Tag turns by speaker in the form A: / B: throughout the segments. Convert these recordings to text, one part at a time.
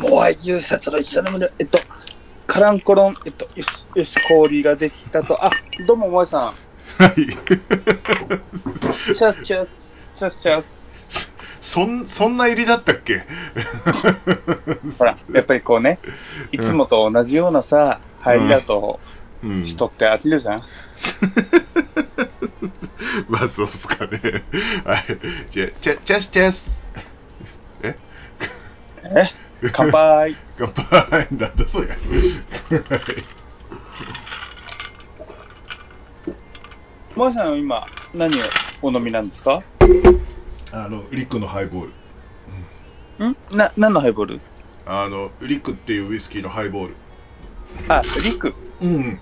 A: もう優殺の一緒の胸、えっと、カランコロン、えっと、よし、よし、氷ができたと、あ、どうも、もえさ
B: はい。
A: ん。チャスチャス、チャスチャス。
B: そん、そんな入りだったっけ？
A: ほら、やっぱりこうね、いつもと同じようなさ、入りだと、
B: うん。
A: 人って飽きるじゃん。
B: まあ、そうっすかね。はい。じゃあ、チャ、チャスチャス。え？
A: え？乾杯。
B: 乾杯なんだそりゃ。
A: もえさんは今、何をお飲みなんですか？
B: あの、リックのハイボール。
A: ん？な、何のハイボール？
B: あの、リックっていうウイスキーのハイボール。
A: あ、リク。
B: うん。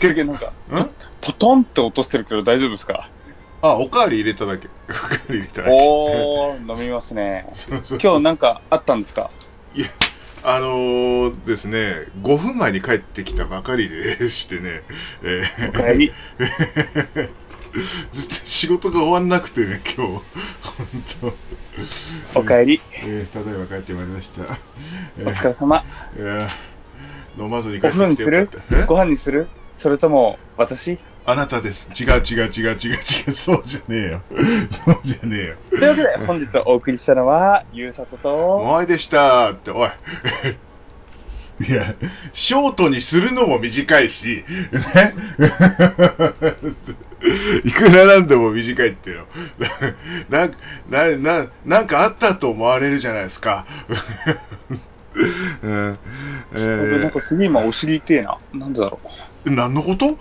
A: 結局なんか、
B: ん？
A: ポトンって落としてるけど大丈夫ですか？
B: あ、おかわり入れただけ。おかわり入れただけ。
A: おー、飲みますね。今日なんかあったんですか？
B: いや、あのーですね、5分前に帰ってきたばかりでしてね、えー
A: おかえり。
B: ずっと仕事が終わんなくてね、今日、本当。
A: おかえり。
B: えーただいま帰ってまいりました。え
A: お疲れ様。
B: いや飲まずに帰
A: お
B: ってきてよかった。え？
A: ご飯にする？それとも、私？
B: あなたです。違う違う違う違う違う、そうじゃねえよ。そうじゃねえよ。
A: というわけで、本日お送りしたのは、ゆうさとと、
B: お前でしたって、おい。いや、ショートにするのも短いし、ね。いくらなんでも短いっていうの。な、な、な、なんかあったと思われるじゃないですか。うんえ
A: 僕なんかすげえ今お尻痛えな。なんでだろう。
B: ー、何のこと？
A: なんか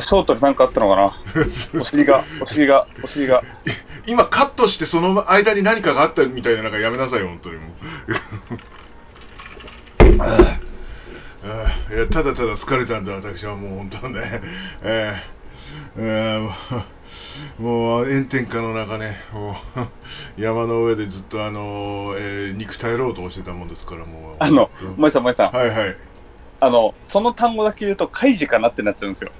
A: ショートになんかあったのかな？お尻が、お尻が、お尻が。
B: 今カットしてその間に何かがあったみたいななんかやめなさいよ、本当にもう。ああいやただただ疲れたんだ、私はもう本当ね。えーえーもう炎天下の中ね、山の上でずっとあの、えー肉耐えろうとしてたもんですから、もう。
A: あの、もえさん、もえさん。
B: はいはい。
A: あの、その単語だけ言うと、カイジかなってなっちゃうんですよ。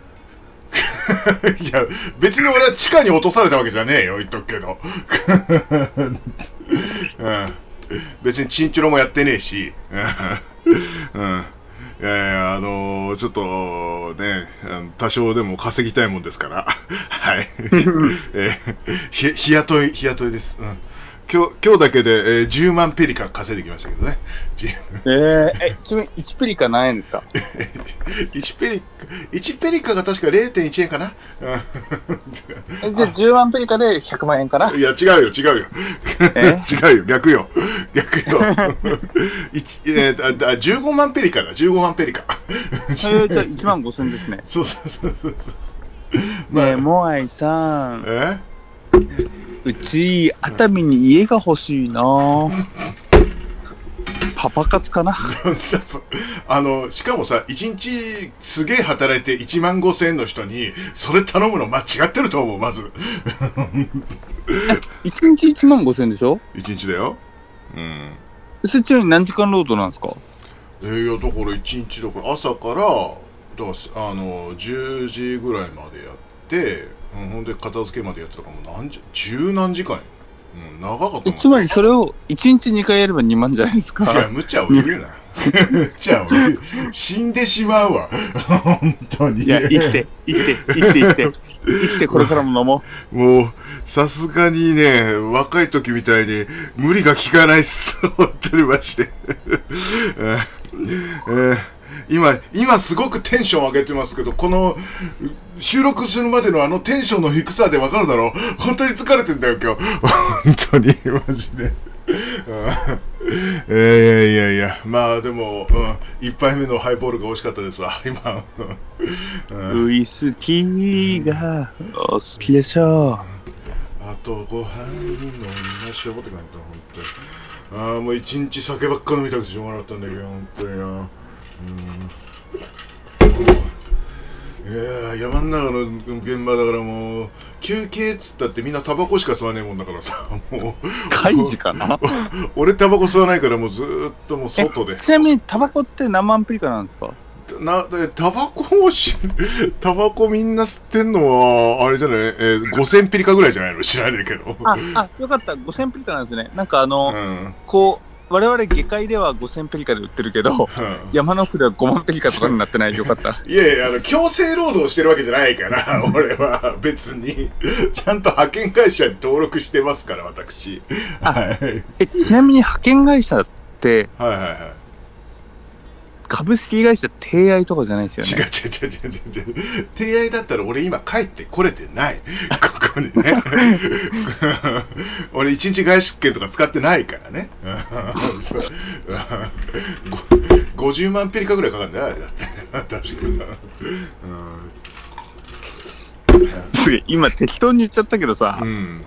B: いや、別に俺は地下に落とされたわけじゃねえよ、言っとくけど。うん、別にチンチロもやってねえし。うんうんいやいや、あのーちょっとね、多少でも稼ぎたいもんですから、はい。えーひ日雇い、日雇いです。うん今日今日だけで、えー10万ペリカ稼いできましたけどね。10
A: えー、え、ちなみに1ペリカ何円ですか？
B: 1ペリカ、1ペリカが確か0.1円かな。
A: じゃあ10万ペリカで100万円かな？い
B: や、違うよ、違うよ。
A: え？
B: 違うよ、逆よ。逆よ。えーとああ15万ペリカだ、15万ペリカ。
A: えー、じゃあ1万5千ですね。
B: そうそうそうそう。
A: ねえ、モアイさん。
B: え？
A: うち、熱海に家が欲しいなパパ活かな
B: あの、しかもさ、1日すげえ働いて1万5千円の人に、それ頼むの間違ってると思う、まず。
A: ?1 日1万5千でしょ
B: ？1日だよ。うん。
A: それちに何時間労働なんですか？
B: えー、いや、だから1日だから朝から、だからあの、10時ぐらいまでやって、うん、ほんで片付けまでやってたから、もう何時、十何時間よ。うん、長かったもん。
A: つまりそれを1日2回やれば2万じゃないです
B: いや、
A: か。
B: 無茶を言うな。無茶を言う。死んでしまうわ。本当に。
A: いや、生きて、生きて、生きて、生きて、生きて、これからも飲も
B: もう、さすがにね、若い時みたいに無理が効かないっす。本当にマジで。えーえー今、今すごくテンション上げてますけど、この収録するまでのあのテンションの低さでわかるだろう？本当に疲れてんだよ、今日。本当に、マジで。うんえーいやいやいや、まあでも、うん、一杯目のハイボールが美味しかったですわ、今。うん
A: う。ウイスキーがお好きでしょ
B: あとご飯に飲みましょうって感じだ、本当に。ああ、もう一日酒ばっか飲みたくてしょうがなかったんだけど、本当にな。うん。いやー山の中の現場だからもう、休憩っつったってみんなタバコしか吸わねえもんだからさ、もう。
A: カイジかな？
B: 俺タバコ吸わないからもうずーっともう
A: え
B: 外で。
A: ちなみにタバコって何万プリカなんですか？
B: な、でタバコをし、タバコみんな吸ってんのは、あれじゃない、えー、5000ピリカぐらいじゃないの？知らないけど。
A: あ、あ、よかった。5000ピリカなんですね。なんかあの、
B: うん。
A: こう、我々下界では5000ピリカで売ってるけど、
B: うん
A: 山の奥では5万ピリカとかになってないでよかった。
B: いやいや、あの、強制労働してるわけじゃないから、俺は別に、ちゃんと派遣会社に登録してますから、私。
A: あ
B: はい。
A: え、ちなみに派遣会社って、
B: はいはいはい。
A: 株式会社提愛とかじゃないですよ
B: 違う
A: ね。
B: 違う違う違う違う。提愛だったら俺今帰ってこれてない。ここにね。俺一日外出券とか使ってないからね。ご50万ピリカぐらいかかるんだよ、あれだって。確かに。
A: すげえ今適当に言っちゃったけどさ、
B: うん。うん。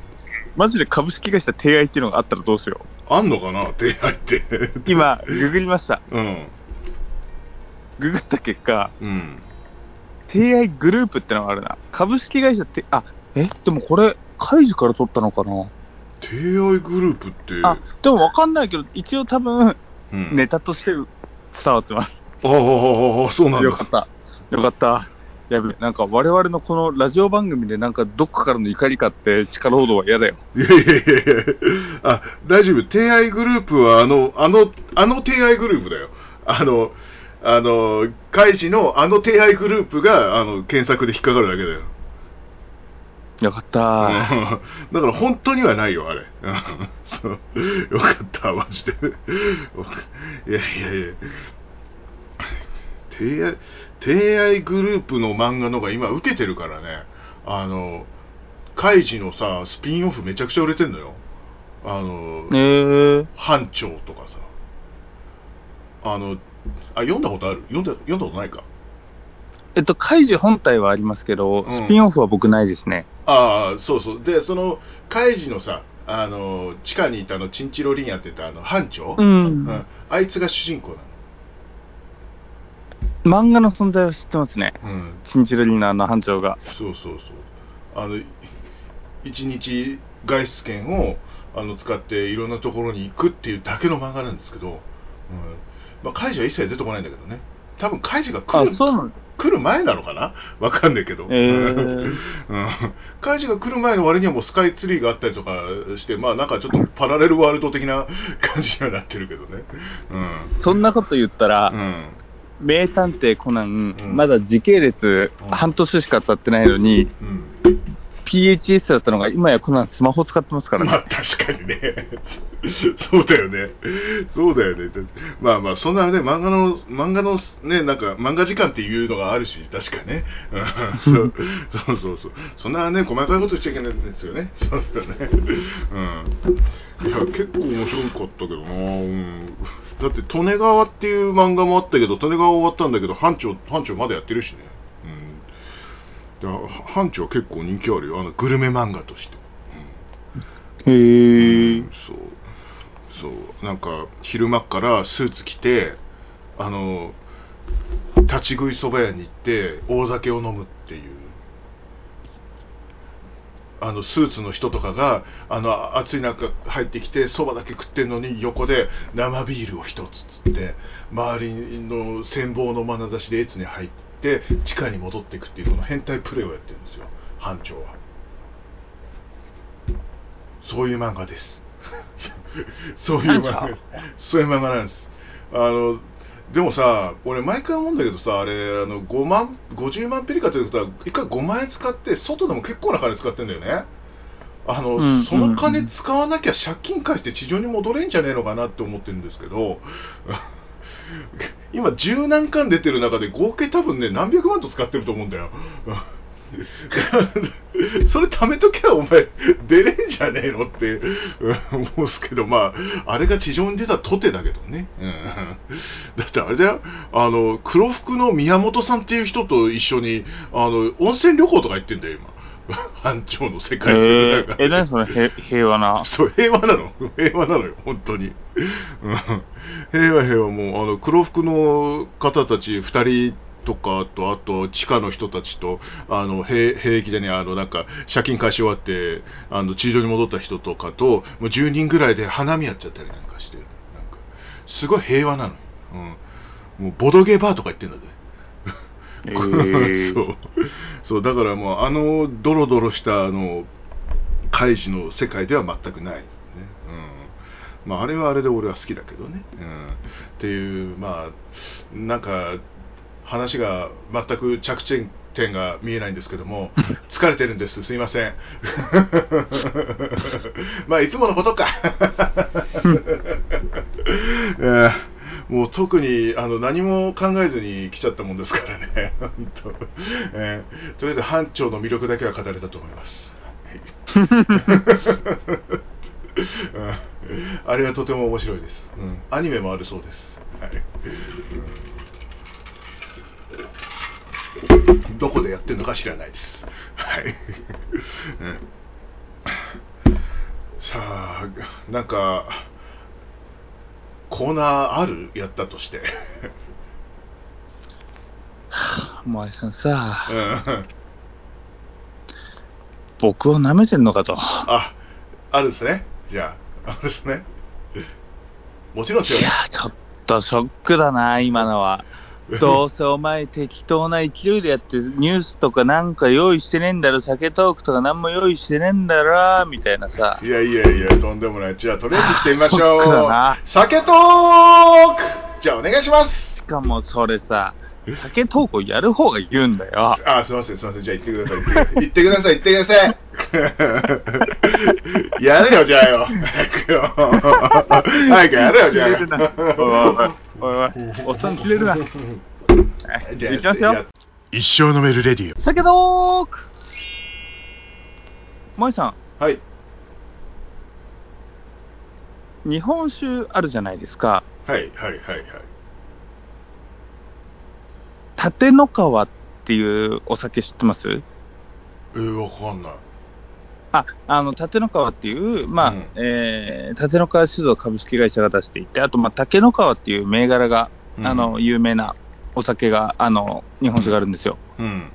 A: マジで株式会社提愛っていうのがあったらどうしよ
B: あんのかな提愛って。
A: う。今、ググりました。
B: うん。
A: ググった結果、
B: うん。
A: 提愛グループってのがあるな。株式会社って、あ、え、でもこれ、開示から取ったのかな？
B: 提愛グループって。
A: あ、でもわかんないけど、一応多分、
B: うん、
A: ネタとして伝わってます。
B: ああ、そうなんだ。
A: よかった。よかった。やべ、なんか我々のこのラジオ番組でなんかどっかからの怒り買って地下労働は嫌だよ。
B: いやいやいやいやあ、大丈夫。提愛グループは、あの、あの、あの提愛グループだよ。あの、あの、開示のあの提愛グループが、あの、検索で引っかかるだけだよ。
A: よかった。
B: うんだから本当にはないよ、あれ。よかった、マジで。いやいやいや。提愛、提愛グループの漫画のが今受けてるからね。あの、カイジのさ、スピンオフめちゃくちゃ売れてんのよ。あの、
A: えー、
B: 班長とかさ。あの、あ、読んだことある？読んだ、読んだことないか。
A: えっと、開示本体はありますけど、
B: うん
A: スピンオフは僕ないですね。
B: ああ、そうそう。で、その、カイジのさ、あの、地下にいたあの、チンチロリンやってたあの、班長、
A: うん。
B: うんあいつが主人公な
A: 漫画の存在は知ってますね。
B: の。うん。
A: チンチロリーナーの班長が。
B: そうそうそう。あの、一日外出券をあの使っていろんなところに行くっていうだけの漫画なんですけど、うん。まあ、カイジは一切出てこないんだけどね。多分カイジが来
A: あ
B: る、来る前なのかな？わかんないけど。
A: えー
B: うん。カイジが来る前の割にはもうスカイツリーがあったりとかして、まあなんかちょっとパラレルワールド的な感じにはなってるけどね。うん。
A: そんなこと言ったら、
B: うん。
A: 名探偵コナン、
B: うん
A: まだ時系列
B: うん
A: 半年しか経ってないのに、
B: うん。
A: PHS だったのが今やコナンスマホ使ってますからね。
B: まあ確かにね。そうだよね。そうだよね。まあまあ、そんなね、漫画の、漫画のね、なんか、漫画時間っていうのがあるし、確かね。うん そうそうそうそう。そんなね、細かいことしちゃいけないんですよね。そうだよね。うん。いや、結構面白かったけどなうん。だって、利根川っていう漫画もあったけど、利根川終わったんだけど、班長、班長まだやってるしね。うん。だから班長は結構人気あるよ。あの、グルメ漫画として。うん
A: へー
B: うんそうそうなんか昼間っからスーツ着てあの立ち食いそば屋に行って大酒を飲むっていうあのスーツの人とかがあの暑い中入ってきてそばだけ食ってんのに横で生ビールを一つつって周りの羨望の眼差しで越に入って地下に戻っていくっていうこの変態プレーをやってるんですよ。班長は。そういう漫画です。そういう漫画。そういう漫画なんです。あのでもさ俺毎回思うんだけどさあれあの5万50万ペリカということは一回5万円使って外でも結構な金使ってんだよね。あの、
A: うん。
B: その金使わなきゃ借金返して地上に戻れんじゃねえのかなって思ってるんですけど今十何巻出てる中で合計多分ね何百万と使ってると思うんだよ。それ貯めときゃお前。出れんじゃねえのって思うんですけどまああれが地上に出たとてだけどね、うん、だってあれだよ。あの黒服の宮本さんっていう人と一緒にあの温泉旅行とか行ってんだよ今。班長の世
A: え
B: 界線の中
A: ー、え、何その平平和な？
B: そう、平和なの。平和なのよ、本当に。うん平和平和もう、あの、黒服の方たち二人とかと、あと、地下の人たちと、あの、兵兵役でね、あの、なんか、借金返し終わって、あの、地上に戻った人とかと、もう10人ぐらいで花見やっちゃったりなんかして、なんか、すごい平和なのよ。うん。もう、ボドゲバーとか行ってんだぜ。
A: えー
B: そう。そう、だからもう、あの、ドロドロした、あの、怪事の世界では全くないですね。うん。まあ、あれはあれで俺は好きだけどね。うん。っていう、まあ、なんか、話が全く着地点が見えないんですけども、疲れてるんです。すいません。まあ、いつものことか。えーもう特にあの何も考えずに来ちゃったもんですからね、本当えーとりあえず班長の魅力だけは語れたと思います。あれはとても面白いです、うん。アニメもあるそうです。はいどこでやってるのか知らないです。はい。さあ、なんか、コーナーあるやったとして。
A: お前さんさ、
B: うん
A: 僕を舐めてんのかと。
B: あ、あるんですね。じゃあ、あるんですね。もちろんですよね
A: いや。、ちょっとショックだな、今のは。どうせお前適当な勢いでやって、ニュースとかなんか用意してねえんだろ、酒トークとかなんも用意してねえんだろ、みたいなさ。
B: いやいやいや、とんでもない。じゃあ、とりあえず行ってみましょう。酒トークじゃあ、お願いします。
A: しかもそれさ、酒トークをやる方が言うんだよ。
B: あ、すいません、すいません。じゃあ、行ってください。行ってください。行ってください。行ってください。やれよ、じゃあよ。早くよ。早くやれよ、じゃあ
A: おいおいおっさん切れるな。
B: じゃあ、
A: いきますよ。
B: 一生飲めるレディオ。
A: 酒トーク萌さ
B: はい。
A: ん、日本酒あるじゃないですか。
B: はい、はい、はい、はい。
A: 立の川っていうお酒知ってます？
B: えー、わかんない。
A: あ、あの、立の川っていう、まあ、
B: うん
A: えー、立の川酒造株式会社が出していて、あと、まあ、竹の川っていう銘柄が、
B: うん
A: あの、有名なお酒が、あの、日本酒があるんですよ。
B: うん。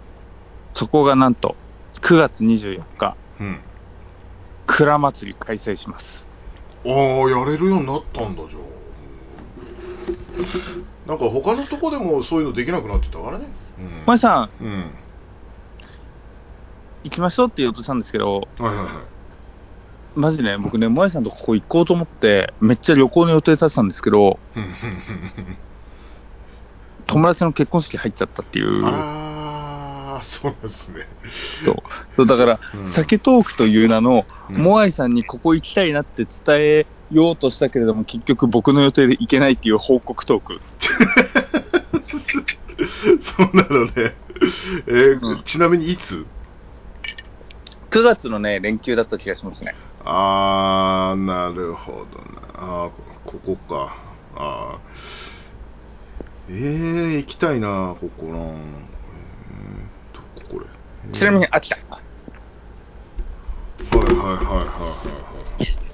A: そこがなんと、9月24日、
B: うん。
A: 蔵祭り開催します。
B: ああ、やれるようになったんだ、じゃあ。なんか他のとこでもそういうのできなくなってたからね。うん。
A: 萌さん、
B: うん。
A: 行きましょうって言おうとしたんですけど、
B: はいはいはい。
A: マジね、僕ね、萌さんとここ行こうと思って、めっちゃ旅行の予定立てたんですけど、友達の結婚式入っちゃったっていう。
B: そうなんですね。
A: そうそうだから、
B: うん
A: 酒トークという名の、
B: うん
A: モアイさんにここ行きたいなって伝えようとしたけれども、結局僕の予定で行けないっていう報告トーク。
B: そうなのね。えー
A: うん
B: ちなみにいつ
A: ？9月のね、連休だった気がしますね。
B: ああ、なるほどな。ああ、ここか。ああ。ええー、行きたいな、ここな。えー、どここれ。
A: ちなみに秋田。
B: はいはいはいはいはい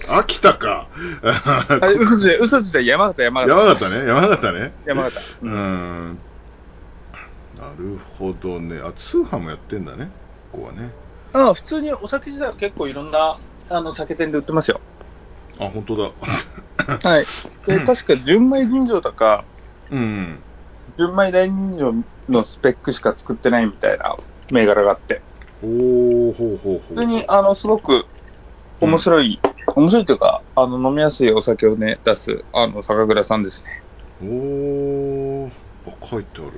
B: はい。秋田か。
A: あれ、嘘つい嘘ついた山形、山形。
B: 山形ね、山形ね。
A: 山形。
B: う。ん。なるほどね。あ、通販もやってんだね。ここはね。
A: あ普通にお酒自体は結構いろんなあの酒店で売ってますよ。
B: あ、本当だ。
A: はい。で、
B: うん
A: 確か純米吟醸とか、
B: うん。
A: 純米大吟醸のスペックしか作ってないみたいな銘柄があって、
B: おー、ほうほうほう。
A: 普通に、あの、すごく面白い、面白いというか、あの、飲みやすいお酒をね、出す、あの、酒蔵さんですね。
B: おー、あ、書いてある。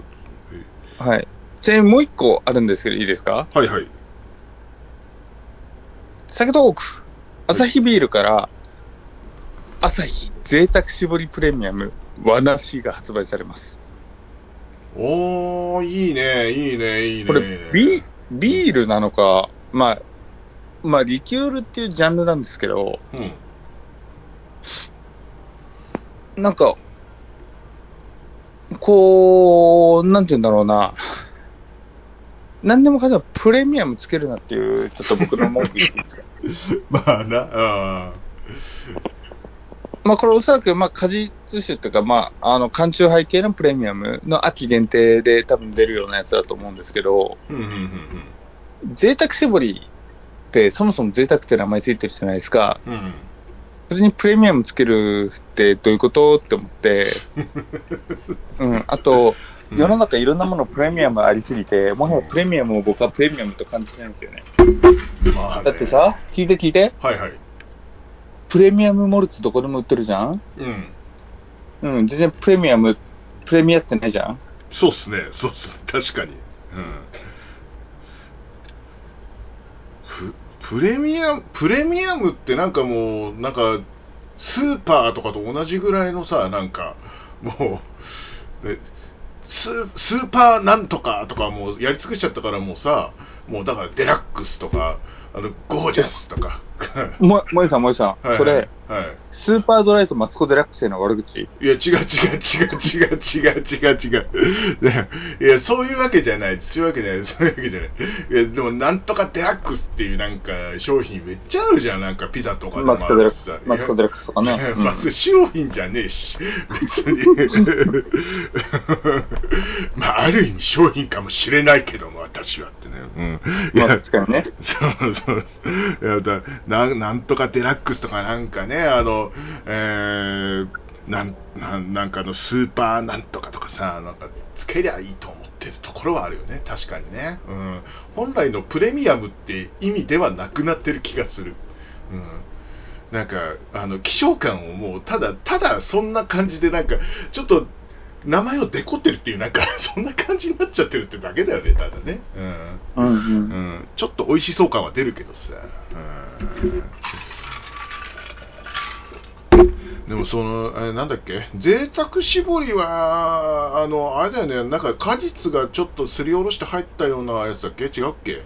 B: え
A: はい。ちなみにもう一個あるんですけど、いいですか？
B: はいはい。
A: 酒トーク。アサヒビールから、アサヒ贅沢搾りプレミアム和梨が発売されます。
B: おー、いいね、いいね、いいね。
A: これ、ビビールなのか、まあ、まあ、リキュールっていうジャンルなんですけど、
B: うん。
A: なんか、こう、なんて言うんだろうな。何でもかんでもプレミアムつけるなっていう、ちょっと僕の文句言っていいですか。
B: まあな、あ
A: まあこれおそらく、まあ果実酒っていうか、まあ、あの、缶中杯系のプレミアムの秋限定で多分出るようなやつだと思うんですけど、
B: ーうんうんうん
A: 贅沢絞りってそもそも贅沢って名前ついてるじゃないですか。
B: うん。うん。
A: それにプレミアムつけるってどういうことって思って、うん、あと、
B: うん
A: 世の中いろんなものプレミアムありすぎて、もはやプレミアムを僕はプレミアムと感じてないんですよね。
B: まあね
A: だってさ、聞いて聞いて、
B: はいはい。
A: プレミアムモルツどこでも売ってるじゃん？
B: うん。
A: うん、全然プレミアム、プレミアってないじゃん？
B: そうっすね、そうっすね、確かに。うん。ププレミアム、プレミアムってなんかもう、なんか、スーパーとかと同じぐらいのさ、なんか、もう、でススーパーなんとかとかもうやり尽くしちゃったからもうさ、もうだからデラックスとか、あの、ゴージャスとか。
A: も、もえさん、もえさん、
B: はいはい
A: それ、
B: はい。
A: スーパードライとマツコ・デラックスへの悪口
B: いや、違う違う違う違う違う違う違う。ねいや、そういうわけじゃない。そういうわけじゃない。そういうわけじゃない。いや、でも、なんとかデラックスっていうなんか商品めっちゃあるじゃん。なんかピザとかでも
A: マツコ・デラック
B: さ
A: ス、マツコ・デラックスとかね。うん
B: まず商品じゃねえし、別に。まあ、ある意味商品かもしれないけども、私はってね。うん。い
A: まあ
B: や
A: 確かにね。
B: そうそう。いやだなんなんとかデラックスとかなんかね、あの、えー、なんなんなんかのスーパーなんとかとかさ、なんかつけりゃいいと思ってるところはあるよね、確かにね。うん、本来のプレミアムって意味ではなくなってる気がする。うんなんか、あの、希少感をもう、ただ、ただ、そんな感じで、なんか、ちょっと、名前をデコってるっていう、なんか、そんな感じになっちゃってるってだけだよね、ただね。うん。
A: うん。うん。
B: うん、ちょっと美味しそう感は出るけどさ、うん、でもそのあれなんだっけ？贅沢搾りはあのあれだよね。なんか果実がちょっとすりおろして入ったようなやつだっけ？違うっけ？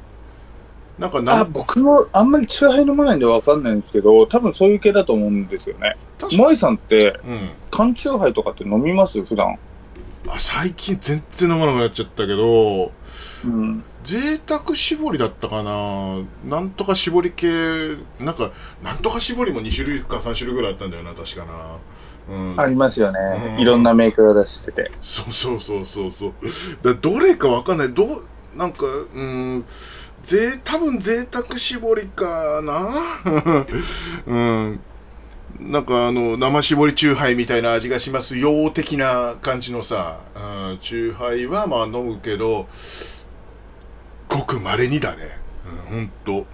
B: なんかな
A: あ、僕もあんまりチューハイ飲まないんでわかんないんですけど、多分そういう系だと思うんですよね。萌えさんって、
B: うん
A: 缶チューハイとかって飲みます？普段。
B: あ最近全然飲まなくなっちゃったけど
A: うん。
B: 贅沢搾りだったかな。なんとか搾り系なんかなんとか搾りも2種類か3種類ぐらいあったんだよな確かな。うん。
A: ありますよね。
B: うん。
A: いろんなメーカーが出してて。
B: そうそうそうそうそう。だどれかわかんない。どうなんかうん。ぜ多分贅沢搾りかな。うんなんかあの生搾りチューハイみたいな味がしますよ的な感じのさ、うん、チューハイはまあ飲むけどごく稀にだね。うんほんと。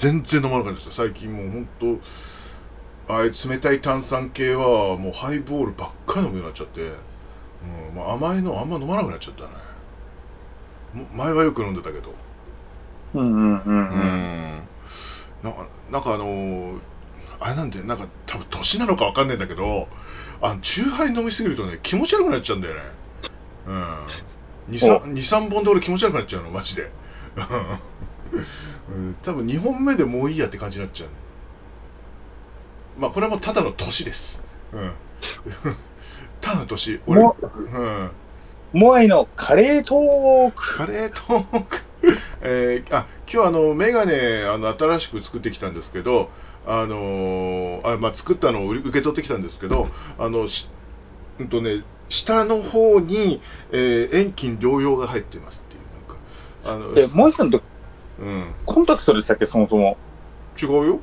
B: 全然飲まなかったです最近もうほんとああいう冷たい炭酸系はもうハイボールばっかり飲むようになっちゃって、うんまあ、甘いのあんま飲まなくなっちゃったね。も前はよく飲んでたけど。
A: うんうんうん
B: う
A: うん。
B: んなんかなんかあのーあれなんだよなんか多分年なのかわかんないんだけどあのチューハイ飲みすぎるとね気持ち悪くなっちゃうんだよね。うん。23本で俺気持ち悪くなっちゃうのマジで。うん。多分2本目でもういいやって感じになっちゃう。まあこれはもうただの年です。うん。ただの年。俺
A: も
B: うん。
A: 萌えのカレートーク。
B: カレートーク、えーあ今日あのメガネあの新しく作ってきたんですけど、あのーあまあ、作ったのを受け取ってきたんですけど、あのしうんとね、下の方に、えー遠近療養が入ってますっていう、なんか、あの
A: え、萌えさんと
B: うん、
A: コンタクトでしたっけ、そもそも。
B: 違うよ。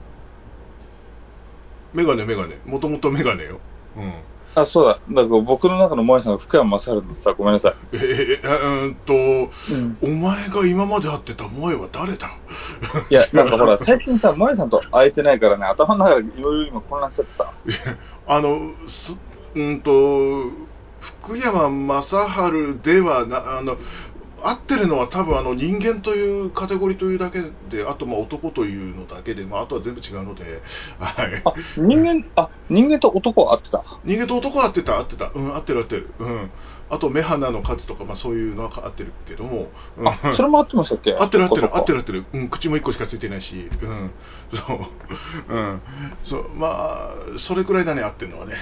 B: メガネ、メガネ、もともとメガネよ。うん
A: あ、そうだ。だから僕の中の萌えさんが福山雅治だってさ、ごめんなさい。
B: えー、えーうんと、
A: うん。
B: お前が今まで会ってた萌えは誰だ？
A: いや、なんかほら、最近さ、萌えさんと会えてないからね、頭の中でいろいろ今混乱しちゃってさ。
B: あの、すうんと、福山雅治ではな、あの、合ってるのは多分あの人間というカテゴリーというだけで、あとまあ男というのだけで、まあ、あとは全部違うので、はい。
A: あ、人間、あ、人間と男は会ってた。
B: 人間と男は合ってた、合ってた、うん、合ってる合ってる、うん。あと目鼻の数とか、まあそういうのは合ってるけども、うん。
A: あ、それも合ってましたっけ？
B: 合ってる合ってる。合って
A: る。
B: る合ってる、うん、口も一個しかついてないし、うん、そう、うん、そう、まあ、それくらいだね、合ってるのはね。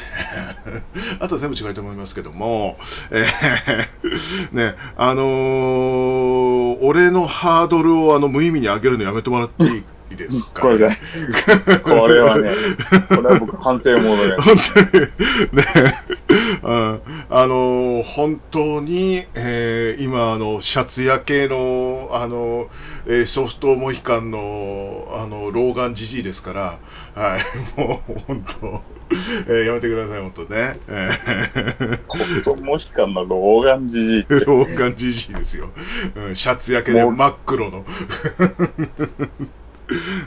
B: あとは全部違いと思いますけども、えーね、あのー俺のハードルをあの無意味に上げるのやめてもらっていい？いですか
A: これで。これはね、これは僕反省モードで。
B: 本当に、ね、うん、あの、本当に、えー今、あの、シャツ焼けの、あの、えーソフトモヒカンの、あの、老眼じじいですから、はい、もう、本当、えーやめてください、本当ね。え
A: コットモヒカンの老眼じじい。
B: 老眼じじいですよ。うん、シャツ焼けで真っ黒の。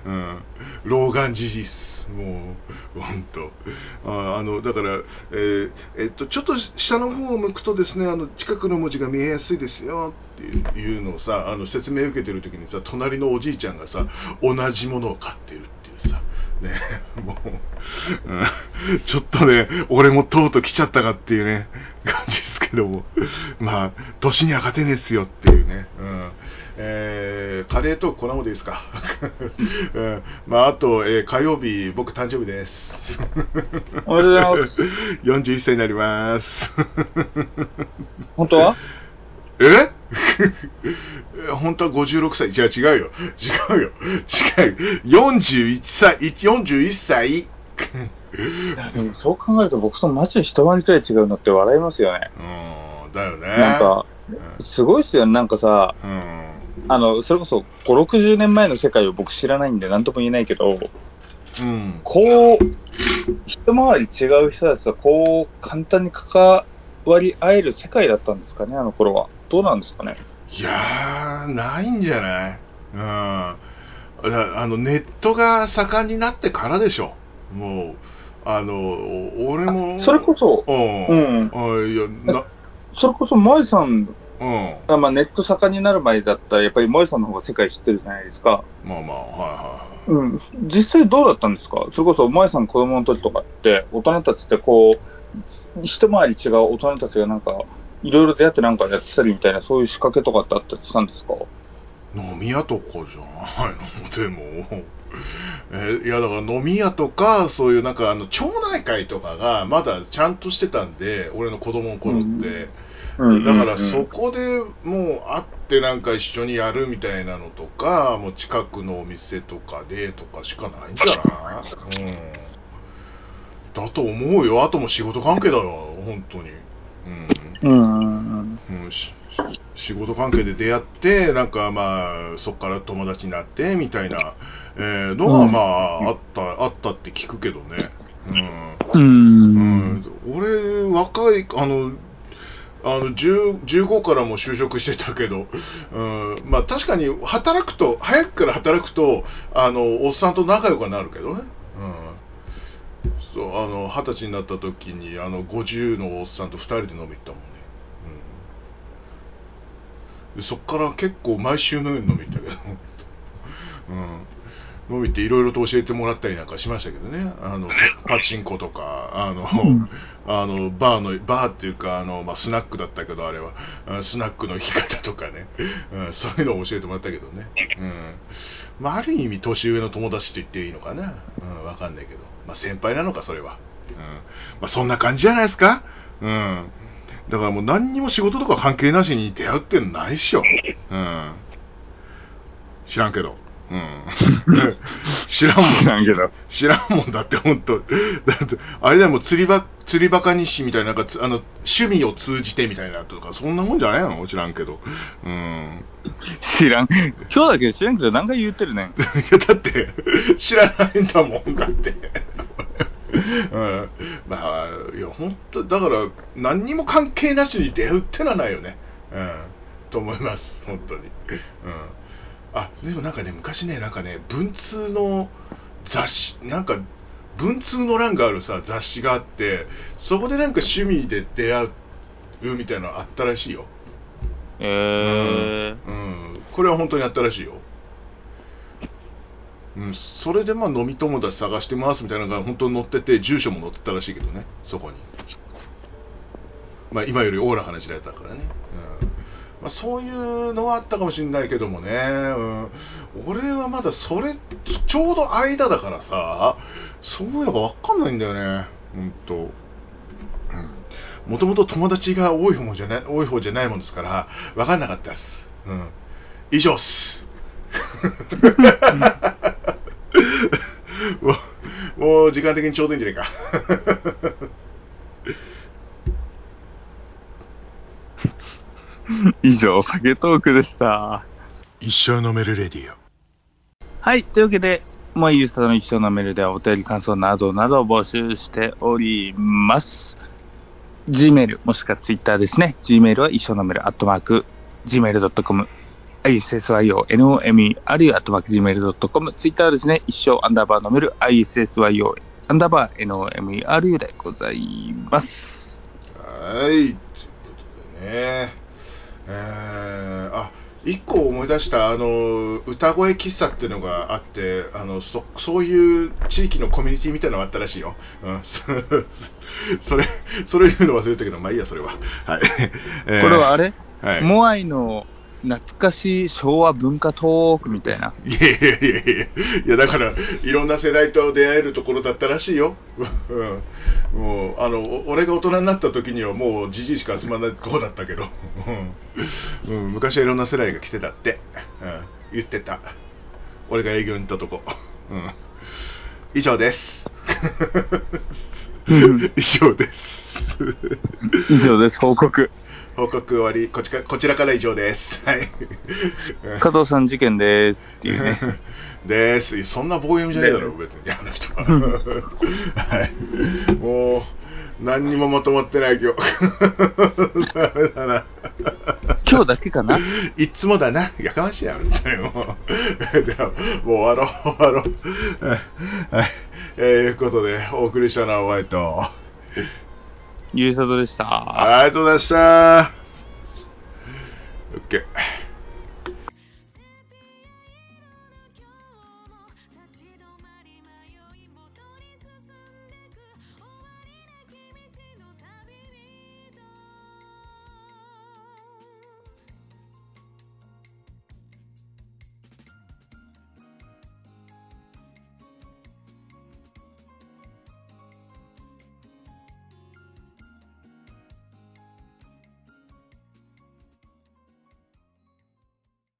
B: うん、老眼じじっす。もう、本当。ああの、だから、えーえっと、ちょっと下の方を向くとですね、あの、近くの文字が見えやすいですよっていうのをさ、あの、説明を受けてる時にさ、隣のおじいちゃんがさ、同じものを買ってるっていうさ、ね、もう、うんちょっとね、俺もとうとう来ちゃったかっていうね、感じですけども、まあ、年には勝てねえっすよっていうね、うんえーカレーと粉もでいいですか、うんまあ、あと、えー火曜日、僕誕生日です。
A: おめでとうございます。
B: 41歳になります。
A: 本当は？
B: え？本当は56歳。違う、違うよ。違うよ。違う。41歳、41歳。
A: でもそう考えると僕とマジで一回りくらい違うのって笑いますよね。
B: うん、だよね。
A: なんか、すごいっすよね。なんかさ、
B: うん、
A: あの、それこそ5、60年前の世界を僕知らないんで何とも言えないけど、
B: うん。
A: こう、一回り違う人たちとこう、簡単に関わり合える世界だったんですかね、あの頃は。どうなんですかね？
B: いやー、ないんじゃない？うん。ああの、ネットが盛んになってからでしょ。もう、あの、俺も。
A: それこそ、
B: うん。
A: うん
B: あいや、な、
A: それこそ萌さん
B: うん。
A: が、まあ、ネット盛んになる前だったら、やっぱり萌さんの方が世界知ってるじゃないですか。
B: まあまあ、はいは
A: うん。実際どうだったんですか？それこそ萌さん子供の時とかって、大人たちってこう、一回り違う大人たちがなんか、いろいろ出会ってなんかやってたりみたいな、そういう仕掛けとかってあったりしたんですか？
B: い。飲み屋とかじゃないの？でも。えいやだから飲み屋とかそういうなんかあの町内会とかがまだちゃんとしてたんで俺の子供の頃って、
A: うん
B: だから
A: うん。
B: そこでもう会ってなんか一緒にやるみたいなのとかもう近くのお店とかでとかしかないんじゃない、うん、だと思うよ。あとも仕事関係だよ本当にうん
A: うんうんうん。
B: うん、し仕事関係で出会って、なんかまあ、そこから友達になってみたいな、えーのが、
A: うん
B: まあ、あった、あったって聞くけどね。
A: う。
B: うんん。俺、若い、あの、あの10 15からも就職してたけど、うん、まあ確かに働くと、早くから働くと、あの、おっさんと仲良くはなるけどね。そう、あの、二十歳になった時に、あの、50のおっさんと2人で飲み行ったもんね。うん。でそっから結構毎週のように飲み行ったけど、うん。飲み行っていろいろと教えてもらったりなんかしましたけどね。あの、パチンコとか、あの、
A: うん
B: あの、バーの、バーっていうか、あの、まあ、スナックだったけど、あれは、あスナックの生き方とかね、うん、そういうのを教えてもらったけどね。うん。まあ、ある意味、年上の友達と言っていいのかな。うん、わかんないけど。まあ、先輩なのか、それは。うん。まあ、そんな感じじゃないですかうん。だからもう何にも仕事とか関係なしに出会うってのないっしょ。うん。知らんけど。うん。知らんもん。
A: 知らんけど。
B: 知らんもんだって、本当だって、あれでも釣りば、釣りバカ日誌みたいな、なんかつ、あの、趣味を通じてみたいなとか、そんなもんじゃないの？知らんけど。うん。
A: 知らん。今日だけど知らんけど何回言ってるねん。
B: いや、だって、知らないんだもん、だって。うん。まあ、いや、本当だから、何にも関係なしに出会うってのはないよね。うん。と思います、本当に。うん。あ、でもなんかね、昔ね、なんかね、文通の雑誌、なんか、文通の欄があるさ、雑誌があって、そこでなんか趣味で出会うみたいなのあったらしいよ。
A: えー。
B: うん、これは本当にあったらしいよ。うん、それでまあ飲み友達探してますみたいなのが本当に載ってて、住所も載ってたらしいけどね、そこに。まあ今よりオーラな時代だからね。うんまあ、そういうのはあったかもしれないけどもね、うん、俺はまだそれ、ちょうど間だからさ、そういうのが分かんないんだよね、本当。もともと友達が多い方じゃない多い方じゃないもんですから、分かんなかったです。うん、以上っす。もう時間的にちょうどいいんじゃないか。
A: 以上、酒トークでした。
B: 一生飲めるレディオ。
A: はい。というわけで、もうゆうさとの一生のメールではお便り感想などなどを募集しております。Gmail、もしくは Twitter ですね。Gmail は一生のメール、アットマーク、gmail.com、issyo, nome, あるいはアットマーク gmail.com、Twitter はですね、一生アンダーバーのメール、issyo, アンダーバー nomeru でございます。
B: はい。ということでね。えー、あ、一個思い出した、あの、歌声喫茶っていうのがあって、あの、そ、そういう地域のコミュニティみたいなのがあったらしいよ。うん。そ それ、それ言うの忘れたけど、まあいいや、それは。はい。えー
A: これはあれ、
B: はい。
A: モアイの懐かしい昭和文化トークみたいな。
B: いやいやいやいやいや、だから、いろんな世代と出会えるところだったらしいよ。うん。もう、あの、お俺が大人になった時にはもうじじいしか集まらないとこだったけど、うんうん、昔はいろんな世代が来てたって、うん、言ってた。俺が営業に行ったとこ。うん。以上です。
A: うん
B: 以上です。
A: 以上です、報告。
B: 報告終わり、こちかこちらから以上です。はい。
A: 加藤さん事件ですっていうね。
B: です。そんな棒読みじゃねえだろ、別に、あの人は。はい。もう、何にもまとまってない今日。ダメだな。
A: 今日だけかな？い
B: つもだな。やかましいや、本当にもう。では、もう終わろう、終わろう。はい。はい。えー、いうことで、お送りしたのはお前と。
A: ゆうさとでした。
B: ありがとうございました。オッケー。